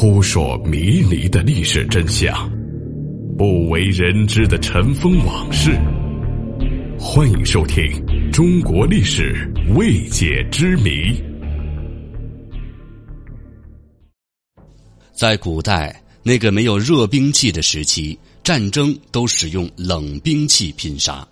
扑朔迷离的历史真相，不为人知的尘封往事。欢迎收听《中国历史未解之谜》。在古代那个没有热兵器的时期，战争都使用冷兵器拼杀。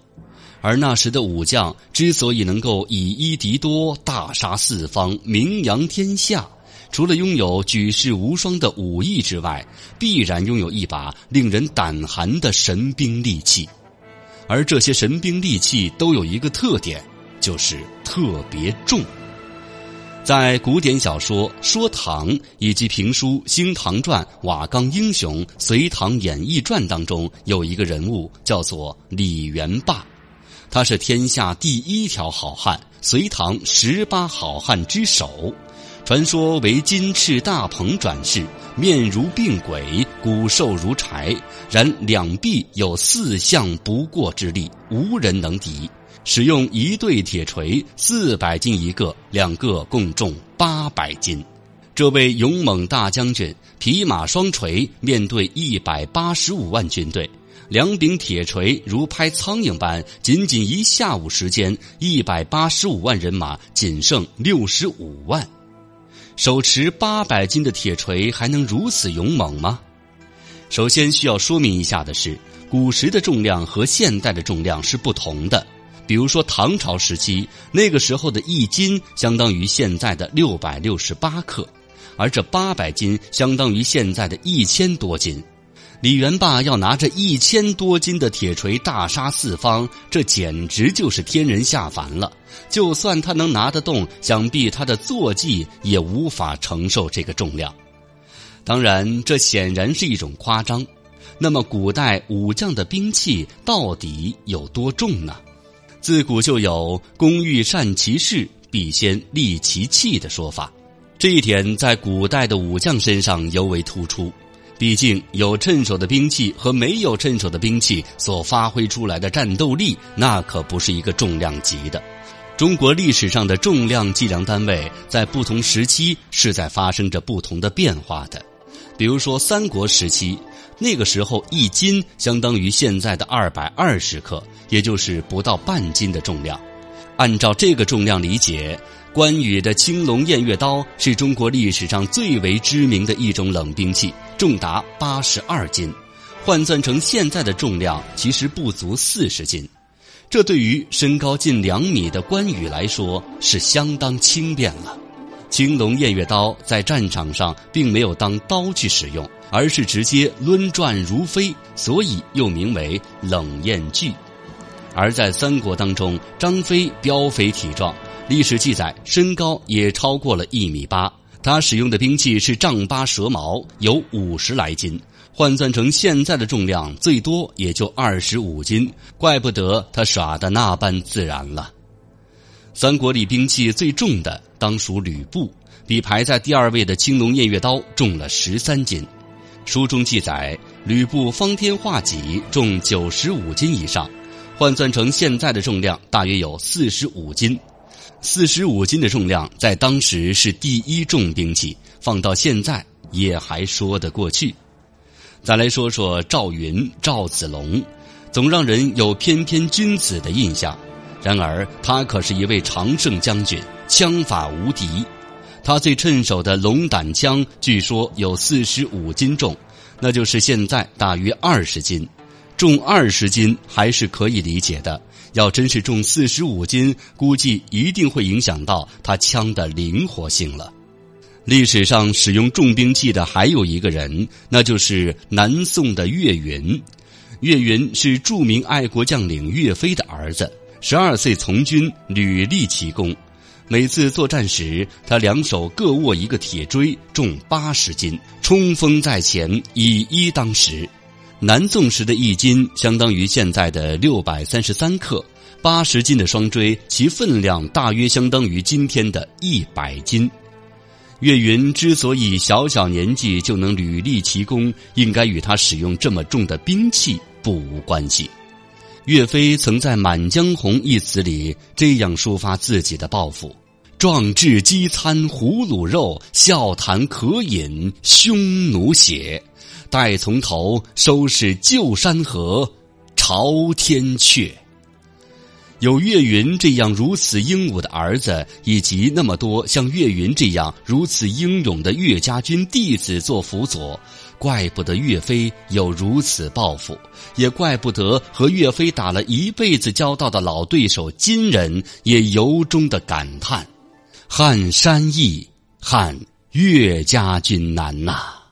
而那时的武将之所以能够以一敌多、大杀四方、名扬天下，除了拥有举世无双的武艺之外，必然拥有一把令人胆寒的神兵利器。而这些神兵利器都有一个特点，就是特别重。在古典小说《说唐》以及评书《兴唐传》《瓦岗英雄》《隋唐演义传》当中，有一个人物叫做李元霸。他是天下第一条好汉，隋唐十八好汉之首，传说为金翅大鹏转世，面如病鬼，骨瘦如柴，然两臂有四象不过之力，无人能敌。使用一对铁锤，四百斤一个，两个共重八百斤。这位勇猛大将军，匹马双锤，面对一百八十五万军队。两柄铁锤如拍苍蝇般，仅仅一下午时间，一百八十五万人马仅剩六十五万。手持八百斤的铁锤，还能如此勇猛吗？首先需要说明一下的是，古时的重量和现代的重量是不同的。比如说唐朝时期，那个时候的一斤相当于现在的六百六十八克，而这八百斤相当于现在的一千多斤。李元霸要拿着一千多斤的铁锤大杀四方，这简直就是天人下凡了。就算他能拿得动，想必他的坐骑也无法承受这个重量。当然，这显然是一种夸张。那么，古代武将的兵器到底有多重呢？自古就有“工欲善其事，必先利其器”的说法，这一点在古代的武将身上尤为突出。毕竟有趁手的兵器和没有趁手的兵器所发挥出来的战斗力，那可不是一个重量级的。中国历史上的重量计量单位在不同时期是在发生着不同的变化的。比如说三国时期，那个时候一斤相当于现在的二百二十克，也就是不到半斤的重量。按照这个重量理解。关羽的青龙偃月刀是中国历史上最为知名的一种冷兵器，重达八十二斤，换算成现在的重量其实不足四十斤。这对于身高近两米的关羽来说是相当轻便了。青龙偃月刀在战场上并没有当刀去使用，而是直接抡转如飞，所以又名为冷艳锯。而在三国当中，张飞膘肥体壮。历史记载，身高也超过了一米八。他使用的兵器是丈八蛇矛，有五十来斤，换算成现在的重量，最多也就二十五斤。怪不得他耍的那般自然了。三国里兵器最重的当属吕布，比排在第二位的青龙偃月刀重了十三斤。书中记载，吕布方天画戟重九十五斤以上，换算成现在的重量，大约有四十五斤。四十五斤的重量，在当时是第一重兵器，放到现在也还说得过去。再来说说赵云、赵子龙，总让人有翩翩君子的印象。然而，他可是一位常胜将军，枪法无敌。他最趁手的龙胆枪，据说有四十五斤重，那就是现在大约二十斤。重二十斤还是可以理解的。要真是重四十五斤，估计一定会影响到他枪的灵活性了。历史上使用重兵器的还有一个人，那就是南宋的岳云。岳云是著名爱国将领岳飞的儿子，十二岁从军，屡立奇功。每次作战时，他两手各握一个铁锥，重八十斤，冲锋在前，以一当十。南宋时的一斤相当于现在的六百三十三克，八十斤的双锥，其分量大约相当于今天的一百斤。岳云之所以小小年纪就能屡立奇功，应该与他使用这么重的兵器不无关系。岳飞曾在《满江红》一词里这样抒发自己的抱负：壮志饥餐胡虏肉，笑谈渴饮匈奴血。待从头收拾旧山河，朝天阙。有岳云这样如此英武的儿子，以及那么多像岳云这样如此英勇的岳家军弟子做辅佐，怪不得岳飞有如此抱负，也怪不得和岳飞打了一辈子交道的老对手金人也由衷的感叹：“撼山易，撼岳家军难呐！”